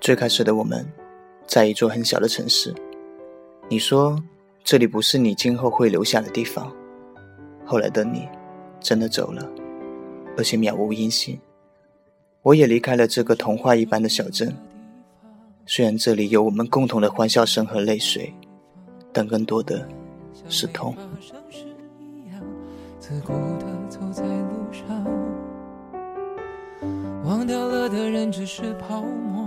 最开始的我们，在一座很小的城市。你说这里不是你今后会留下的地方。后来的你，真的走了，而且渺无音信。我也离开了这个童话一般的小镇。虽然这里有我们共同的欢笑声和泪水，但更多的是痛。忘掉了的人只是泡沫，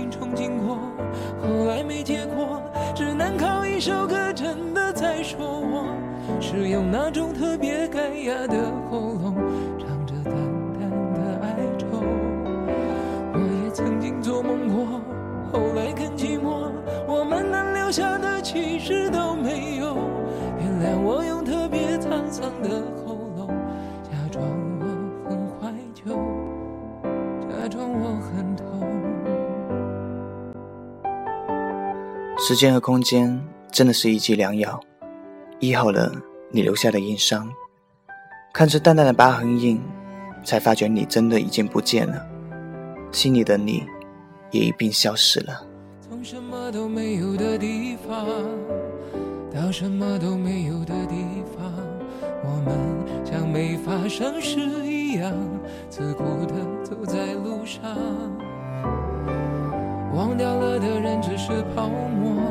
是用那种特别干哑的喉咙，唱着淡淡的哀愁。我也曾经做梦过，后来更寂寞，我们能留下的其实都没有。原谅我用特别沧桑的喉咙，假装我很怀旧，假装我很痛。时间和空间真的是一剂良药，医好了你留下的硬伤。看着淡淡的疤痕印，才发觉你真的已经不见了，心里的你也一并消失了。从什么都没有的地方到什么都没有的地方，我们像没发生事一样，自顾地走在路上。忘掉了的人只是泡沫，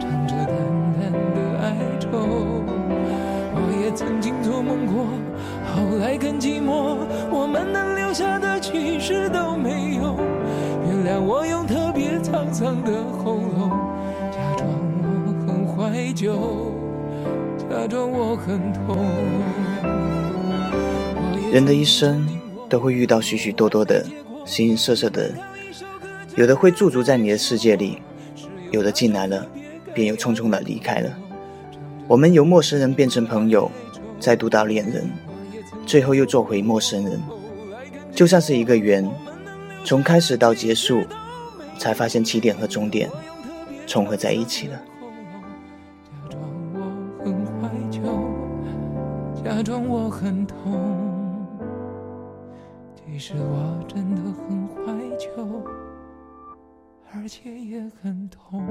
愁。我也曾经做梦过，后来更寂寞，我们能留下的其实都没有。原谅我用特别沧桑的喉咙，假装我很怀旧。假装我很痛。人的一生都会遇到许许多多的形形色色的，有的会驻足在你的世界里，有的进来了，便又匆匆的离开了。我们由陌生人变成朋友，再度到恋人，最后又做回陌生人，就像是一个圆，从开始到结束，才发现起点和终点重合在一起了。假装我很痛，其实我真的很怀旧，而且也很痛。